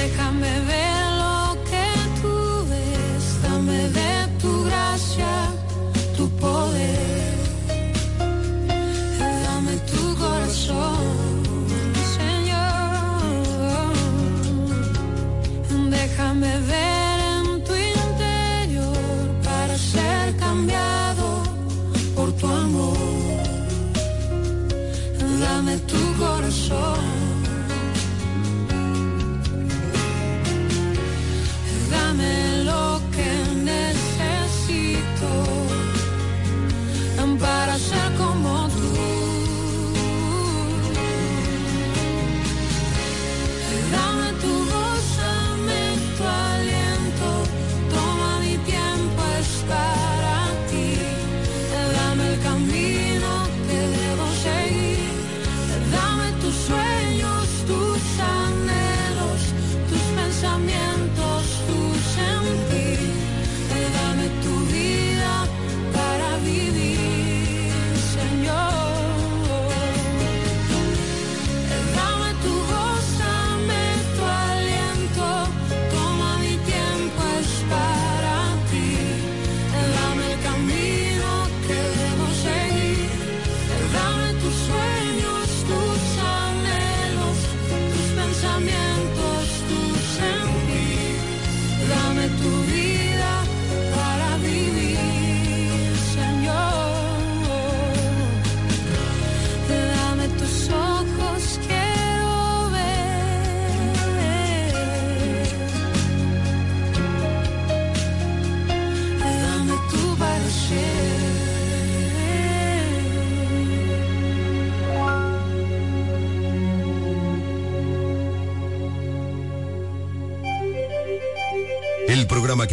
Déjame ver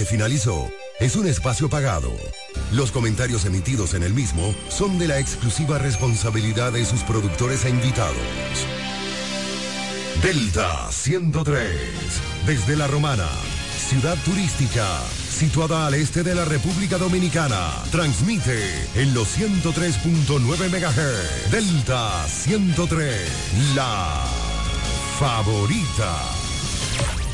finalizó es un espacio pagado. Los comentarios emitidos en el mismo son de la exclusiva responsabilidad de sus productores e invitados. Delta 103, desde La Romana, ciudad turística, situada al este de la República Dominicana, transmite en los 103.9 MHz. Delta 103, la favorita.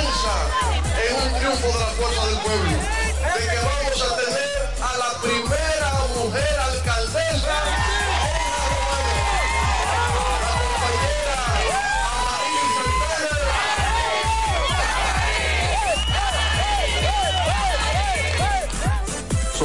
En un triunfo de la fuerza del pueblo, de que vamos a tener a la primera mujer alcaldesa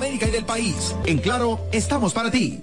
y del país. En Claro, estamos para ti.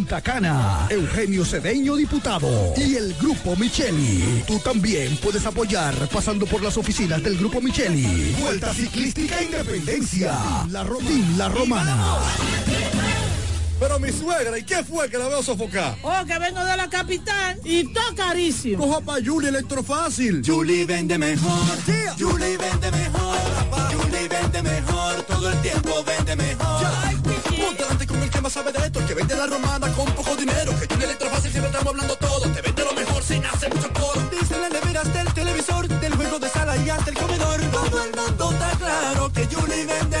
Punta Cana, Eugenio Cedeño, diputado, y el Grupo Micheli. Tú también puedes apoyar pasando por las oficinas del Grupo Micheli. Vuelta Ciclística Independencia, la, Ro- Team La Romana. Pero mi suegra, ¿y qué fue que la veo sofocar? Oh, que vengo de la capital y todo carísimo. Coja pa' Julie Electrofácil. Julie vende mejor. Julie vende mejor. Julie vende mejor. Todo el tiempo que más sabe de esto, el que vende la romana con poco dinero, que tiene letra fácil, siempre estamos hablando todo, te vende lo mejor sin hacer mucho coro. Dicen las neveras del televisor, del juego de sala y hasta el comedor, todo el mundo está claro que Juli vende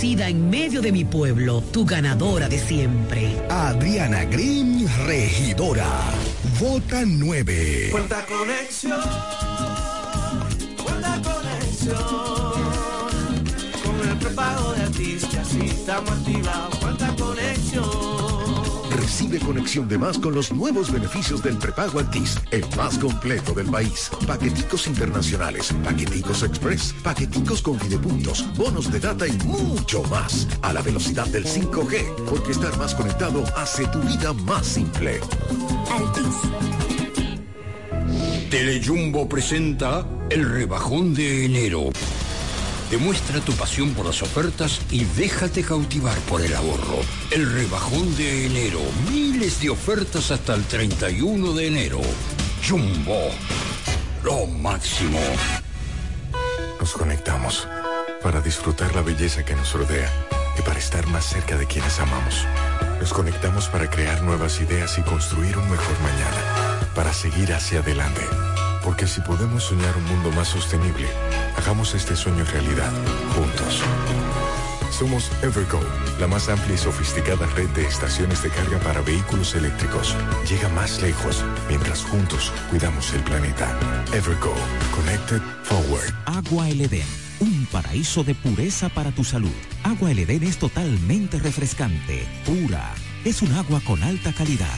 en medio de mi pueblo. Tu ganadora de siempre. Adriana Green, regidora. Vota 9. Cuenta conexión. Cuenta conexión. Con el prepago de artistas y estamos activados. Cuenta conexión. Recibe conexión de más con los nuevos beneficios del prepago Altis, el más completo del país. Paqueticos internacionales, paqueticos express, paqueticos con videopuntos, bonos de data y mucho más. A la velocidad del 5G, porque estar más conectado hace tu vida más simple. Telejumbo presenta el rebajón de enero. Demuestra tu pasión por las ofertas y déjate cautivar por el ahorro. El rebajón de enero. Miles de ofertas hasta el 31 de enero. Jumbo. Lo máximo. Nos conectamos para disfrutar la belleza que nos rodea y para estar más cerca de quienes amamos. Nos conectamos para crear nuevas ideas y construir un mejor mañana, para seguir hacia adelante. Porque si podemos soñar un mundo más sostenible, hagamos este sueño realidad, juntos. Somos Evergo, la más amplia y sofisticada red de estaciones de carga para vehículos eléctricos. Llega más lejos mientras juntos cuidamos el planeta. Evergo, Connected Forward. Agua El Edén, un paraíso de pureza para tu salud. Agua El Edén es totalmente refrescante, pura. Es un agua con alta calidad,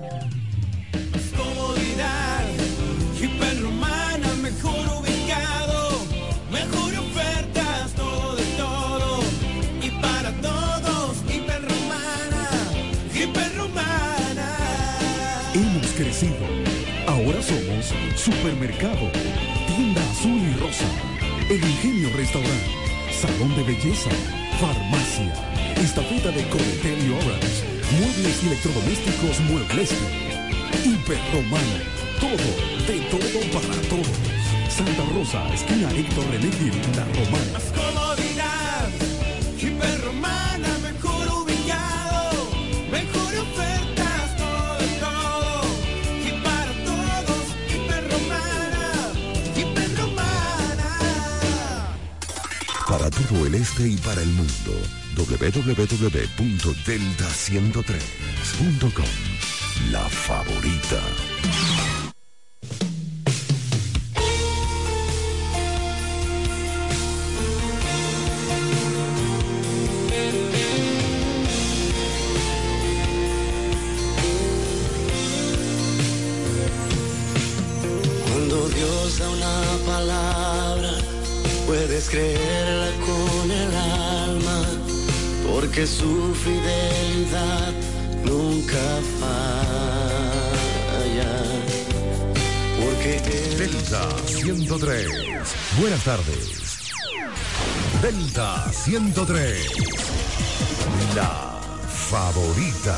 Supermercado, Tienda Azul y Rosa, El Ingenio Restaurant, Salón de Belleza, Farmacia, Estafeta de Coletel y Orange, Muebles y Electrodomésticos Muebleste, Hiperromana, todo, de todo para todos. Santa Rosa, esquina Héctor René La Romana. Todo el este y para el mundo, www.delta103.com. La favorita. Cuando porque su fidelidad nunca falla. Porque Él Delta 103. Buenas tardes. Delta 103. La favorita.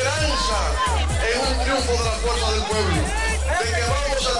Esperanza en un triunfo de la fuerza del pueblo, de que vamos a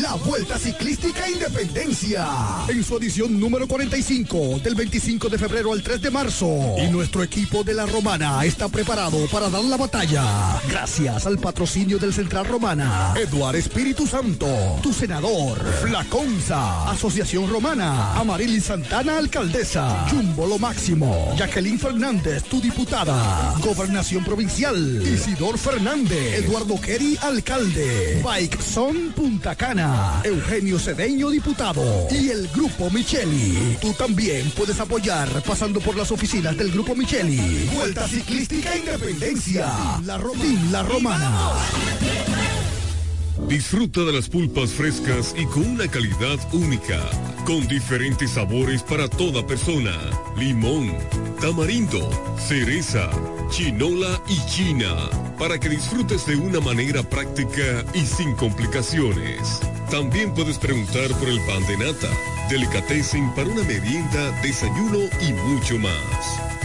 La Vuelta Ciclística Independencia. En su edición número 45 del 25 de febrero al 3 de marzo. Y nuestro equipo de la Romana está preparado para dar la batalla. Gracias al patrocinio del Central Romana, Eduard Espíritu Santo, tu senador, Flaconza, Asociación Romana, Amarili Santana, alcaldesa, Jumbo Lo Máximo, Jacqueline Fernández, tu diputada, Gobernación Provincial, Isidor Fernández, Eduardo Kerry, alcalde, Bike Son Punta Eugenio Cedeño, diputado, y el Grupo Micheli. Tú también puedes apoyar pasando por las oficinas del Grupo Micheli. Vuelta Ciclística Independencia, la, Ro- la Romana. Disfruta de las pulpas frescas y con una calidad única, con diferentes sabores para toda persona. Limón, tamarindo, cereza, chinola y china, para que disfrutes de una manera práctica y sin complicaciones. También puedes preguntar por el pan de nata, delicatessen para una merienda, desayuno y mucho más.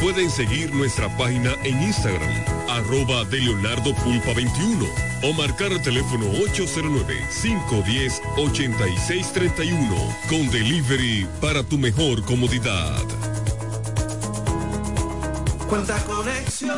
Pueden seguir nuestra página en Instagram, arroba de Leonardo Pulpa 21 o marcar el teléfono 809-510-8631 con delivery para tu mejor comodidad. Cuenta conexión,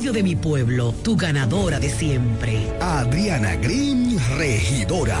de mi pueblo, tu ganadora de siempre. Adriana Green, regidora.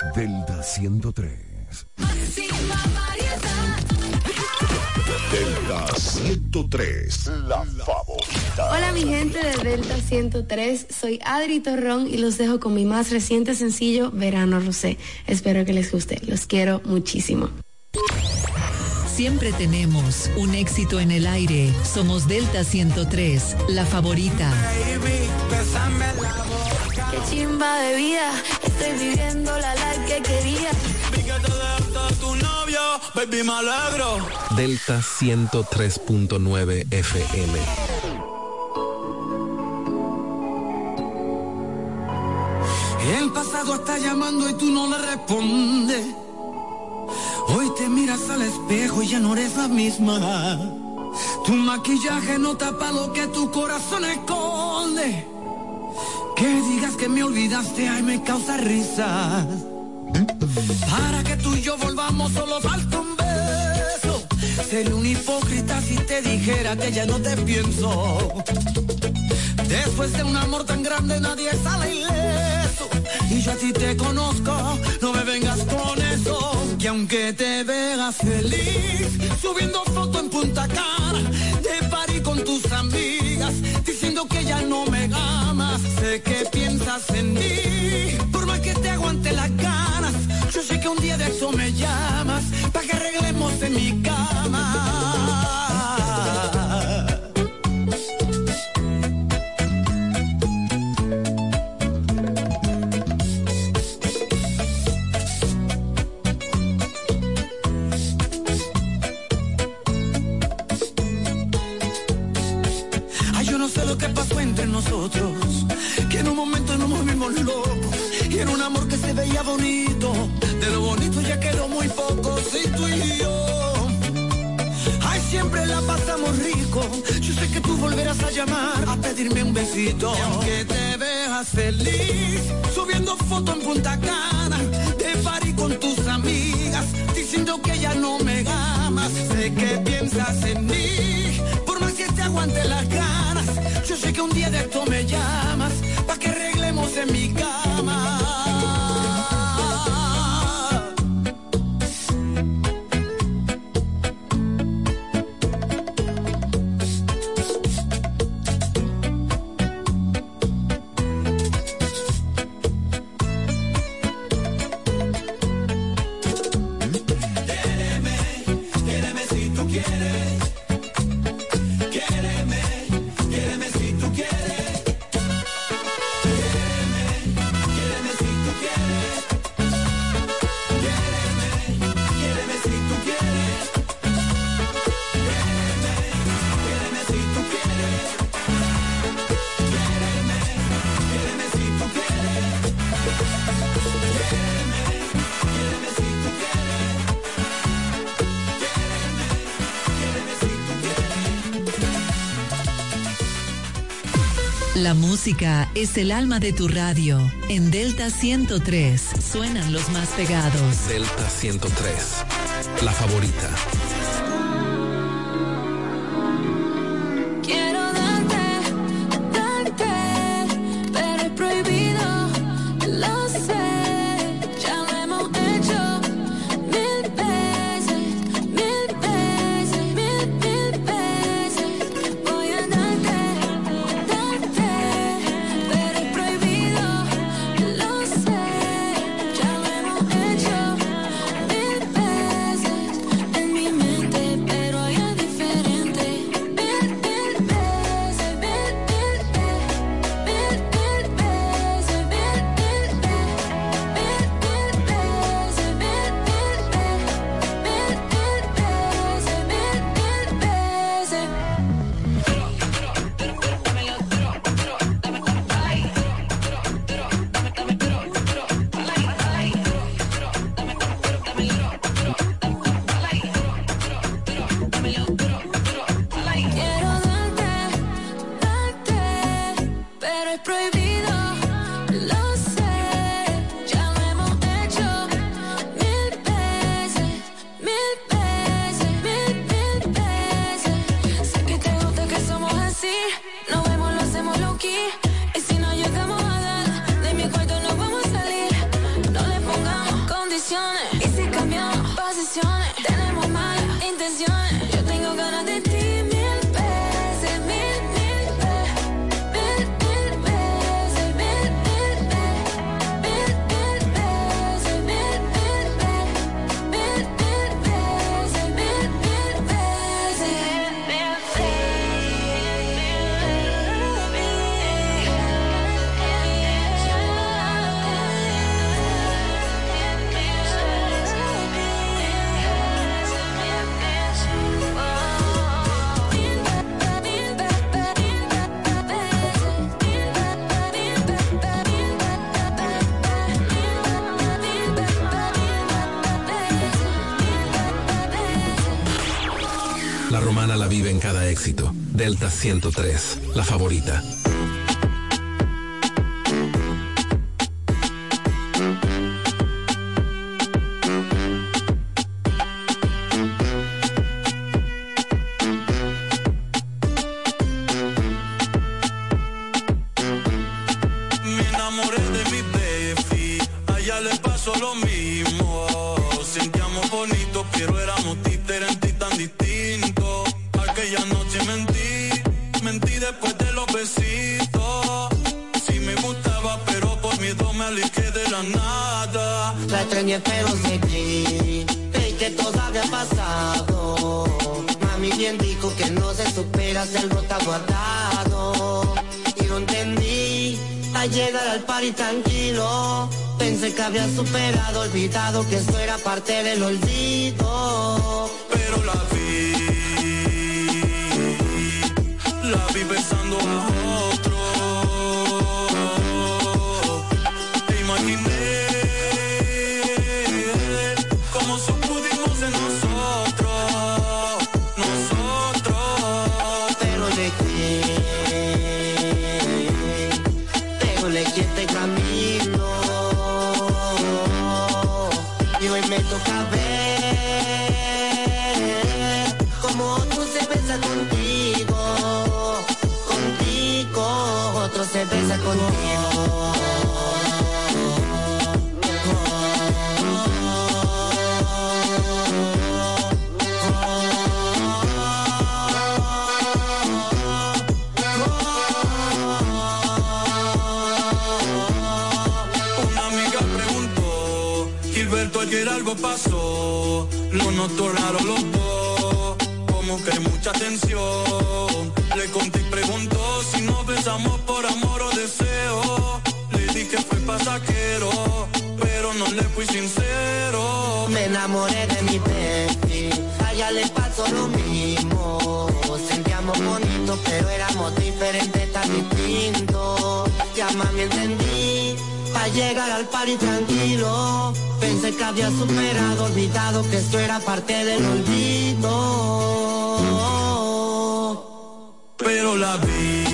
Delta 103. Delta 103, la favorita. Hola mi gente de Delta 103, soy Adri Torrón y los dejo con mi más reciente sencillo, Verano Rosé. Espero que les guste, los quiero muchísimo. Siempre tenemos un éxito en el aire. Somos Delta 103, la favorita. Qué chimba de vida, estoy viviendo la life que quería. tu novio, baby, me alegro. Delta 103.9 FM. El pasado está llamando y tú no le respondes. Hoy te miras al espejo y ya no eres la misma. Tu maquillaje no tapa lo que tu corazón esconde. Que digas que me olvidaste, ay, me causa risa. Para que tú y yo volvamos, solo falta un beso. Sería un hipócrita si te dijera que ya no te pienso. Después de un amor tan grande, nadie sale ileso. Y yo a ti te conozco, no me vengas con eso. Que aunque te veas feliz, subiendo foto en Punta Cana, de party con tus amigas, diciendo que ya no me amas. Sé que piensas en mí, por más que te aguante las ganas. Yo sé que un día de eso me llamas, para que arreglemos en mi amor que se veía bonito, de lo bonito ya quedó muy poco, si tú y yo. Ay, siempre la pasamos rico, yo sé que tú volverás a llamar, a pedirme un besito. Aunque te veas feliz, subiendo foto en Punta Cana, de party con tus amigas, diciendo que ya no me amas, sé que piensas en mí, por más que te aguante las ganas, yo sé que un día de esto me llamas, pa' que arreglemos en mi cama. La música es el alma de tu radio. En Delta 103 suenan los más pegados. Delta 103, la favorita. Delta 103, la favorita. Mami bien dijo que no se supera algo está guardado. Y lo entendí Al llegar al party tranquilo. Pensé que había superado, olvidado que esto era parte del olvido. Pero la vi, la vi besando ayer algo pasó. Lo notó raro los dos, como que mucha tensión. Le conté y preguntó si nos besamos por amor o deseo. Le dije fue pasajero, pero no le fui sincero. Me enamoré de mi baby A ella le pasó lo mismo Sentíamos bonito pero éramos diferentes tan distintos Ya mami entendí Al llegar al party tranquilo Pensé que había superado Olvidado que esto era parte del olvido. Pero la vi,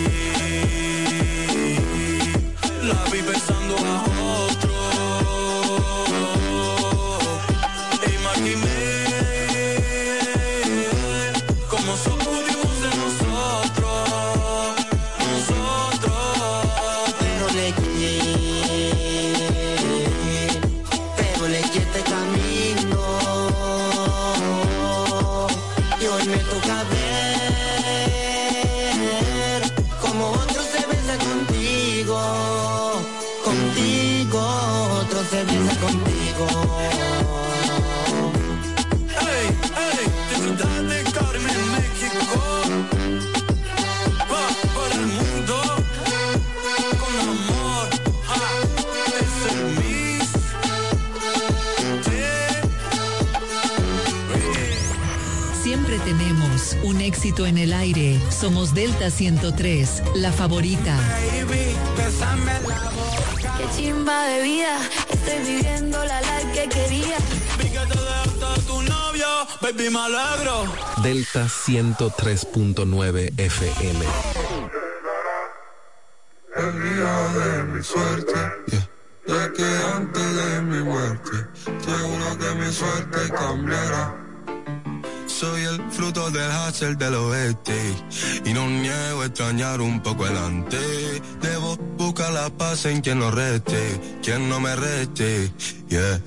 éxito en el aire. Somos Delta 103, la favorita. Qué chimba de vida, estoy viviendo la life que quería. Vi que te dejaste tu novio, baby, me alegro. Delta 103.9 FM. El día de mi suerte, de que antes de mi muerte, seguro que mi suerte cambiará. Del hacer del oeste y no niego extrañar un poco el. Debo buscar la paz en quien no reste, quien no me reste. Yeah.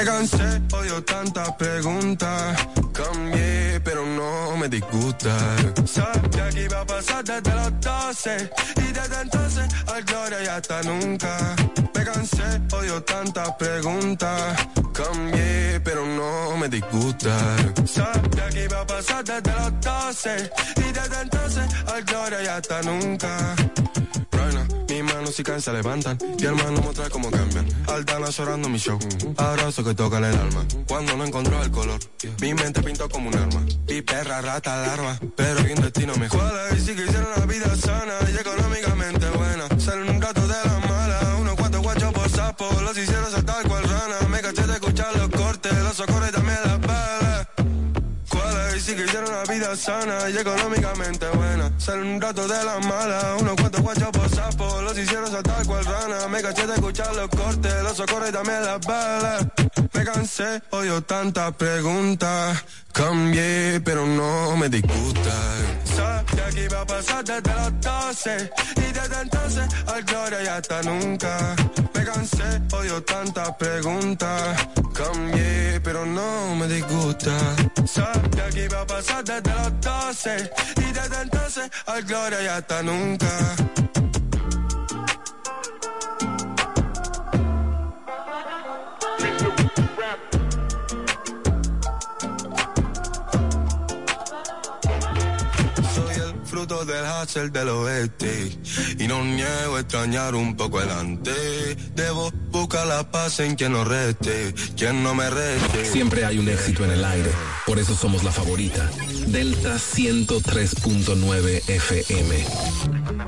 Me cansé, odio tantas preguntas. Cambié, pero no me disgusta. Sabía que iba a pasar desde los 12 y desde entonces al gloria y hasta nunca. Me cansé, odio tantas preguntas. Cambié, pero no me disgusta. Sabía que iba a pasar desde los 12 y desde entonces al gloria y hasta nunca. Raina, y caen se levantan y hermano mostrar cómo cambian. Altana llorando mi show, abrazo que tocan el alma. Cuando no encontró el color, mi mente pintó como un arma. Mi perra rata larva, pero hay un destino mejor. Y si quisiera una vida sana y económicamente buena. Ser un rato de la mala, unos cuantos guachos por sapo. Los hicieron saltar cual rana. Me caché de escuchar los cortes, los socorros y también las. ¿Cuál es? Si quisiera una vida sana y económicamente buena. Ser un rato de la mala, unos cuantos guachos por sapo. Los hicieron saltar cual rana. Me caché de escuchar los cortes, los socorros y también las balas. Me cansé, odio tantas preguntas. Cambié, pero no me disgusta. Sabía que iba a pasar desde los 12 y desde entonces al gloria y hasta nunca. Me cansé, odio tantas preguntas. Cambié, pero no me disgusta. Sabía que iba a pasar desde los 12 y desde entonces al gloria y hasta nunca. Del hacer del oeste y no niego extrañar un poco el antes. Debo buscar la paz en quien no reste, quien no me reste. Siempre hay un éxito en el aire. Por eso somos la favorita. Delta 103.9 FM. Me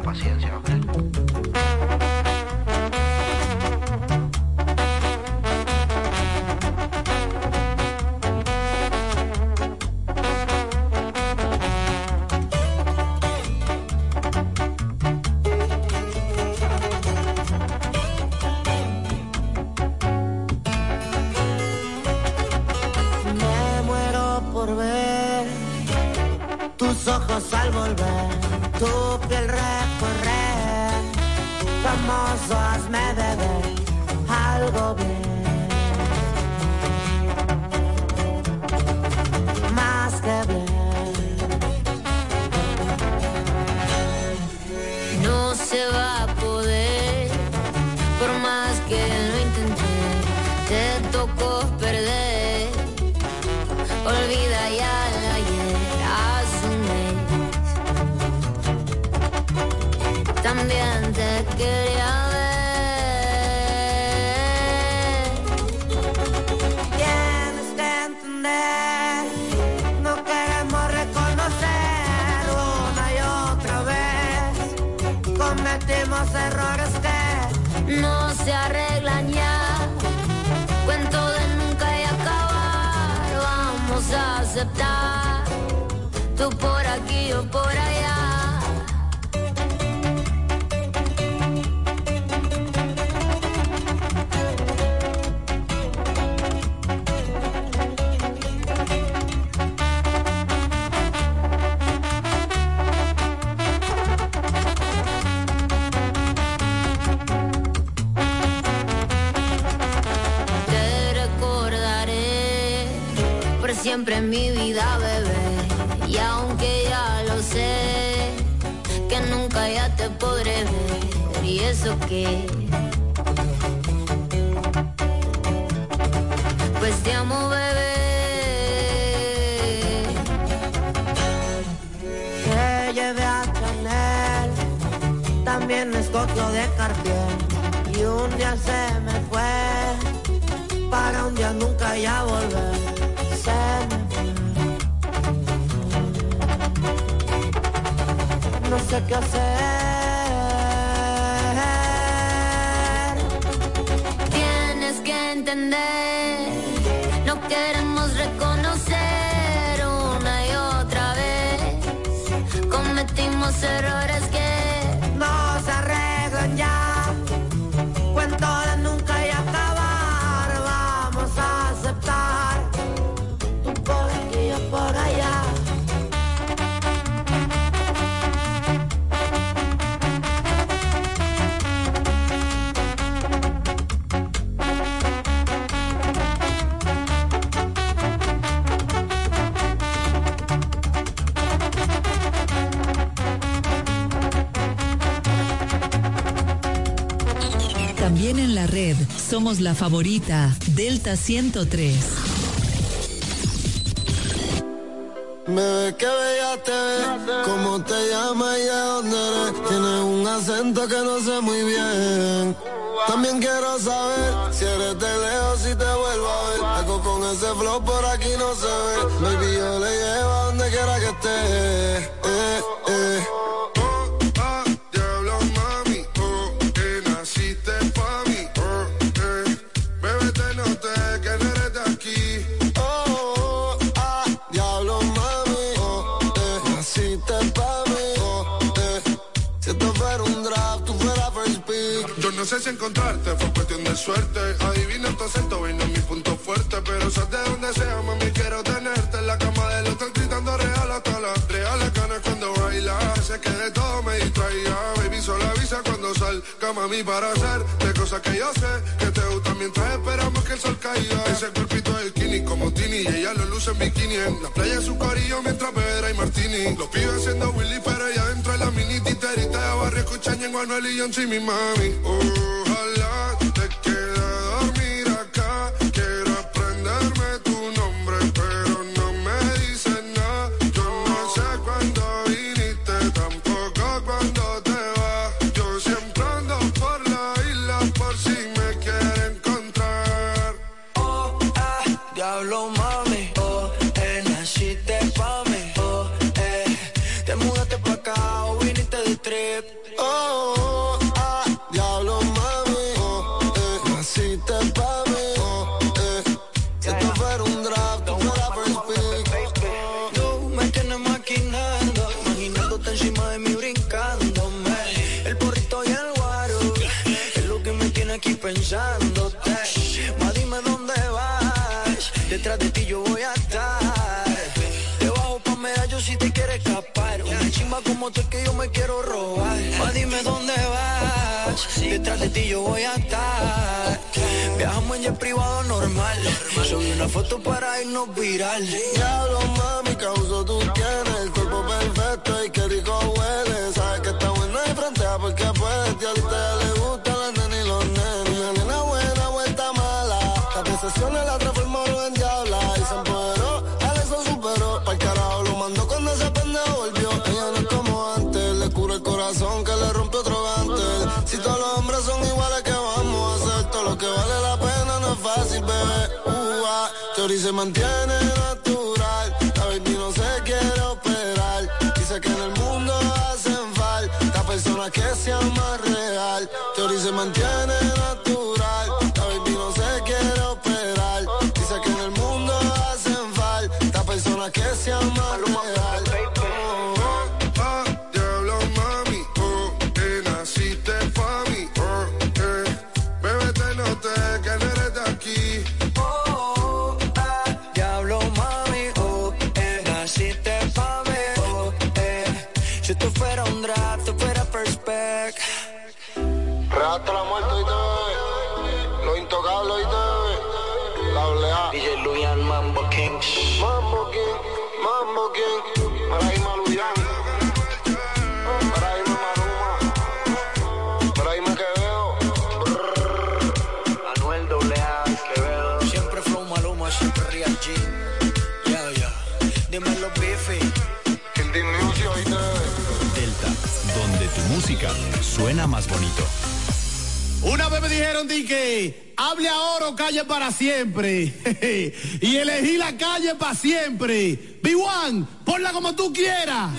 tus ojos al volver, tu piel recorrer. Famoso, hazme beber algo bien. Aceptar. Tú por aquí, yo siempre en mi vida, bebé. Y aunque ya lo sé, que nunca ya te podré ver. Y eso que, pues te amo, bebé. te llevé a Chanel, también escogió de Cartier. Y un día se me fue, para un día nunca ya volver. Sé hacer. Tienes que entender, no queremos reconocer una y otra vez. Cometimos errores que Somos la favorita, Delta 103. Bebé, qué bella te ves, cómo te llamas y de dónde eres. Tienes un acento que no sé muy bien. También quiero saber si eres de lejos, si te vuelvo a ver. Algo con ese flow por aquí no se ve. Baby, yo le llevo a donde quiera que esté. Fue cuestión de suerte. Adivina tu acento, vino mi punto fuerte. Pero sabes de donde sea, mami, quiero tenerte en la cama del hotel gritando real hasta las reales ganas cuando baila. Sé que de todo me distraía. Baby, solo avisa cuando salga, mami, para hacer de cosas que yo sé que te gustan mientras esperamos que el sol caiga. Ese cuerpito del Kini como Tini y ella lo luce en bikini en la playa de su corillo mientras Pedra y Martini. Los pibes haciendo Willy, pero ella dentro de la mini titerita de barrio escuchan en Manuel y John mi mami. Ojalá es que yo me quiero robar. Más dime dónde vas, detrás de ti yo voy a estar. Viajamos en jet privado normal. Subí una foto para irnos viral. Diablo, mami, causo tú tienes el cuerpo perfecto y qué rico huele. Sabes que está bueno y frontea porque puedes. Y a usted le gustan Mantiene suena más bonito. Una vez me dijeron di que hable ahora o calle para siempre. y elegí la calle para siempre. B1, ponla como tú quieras.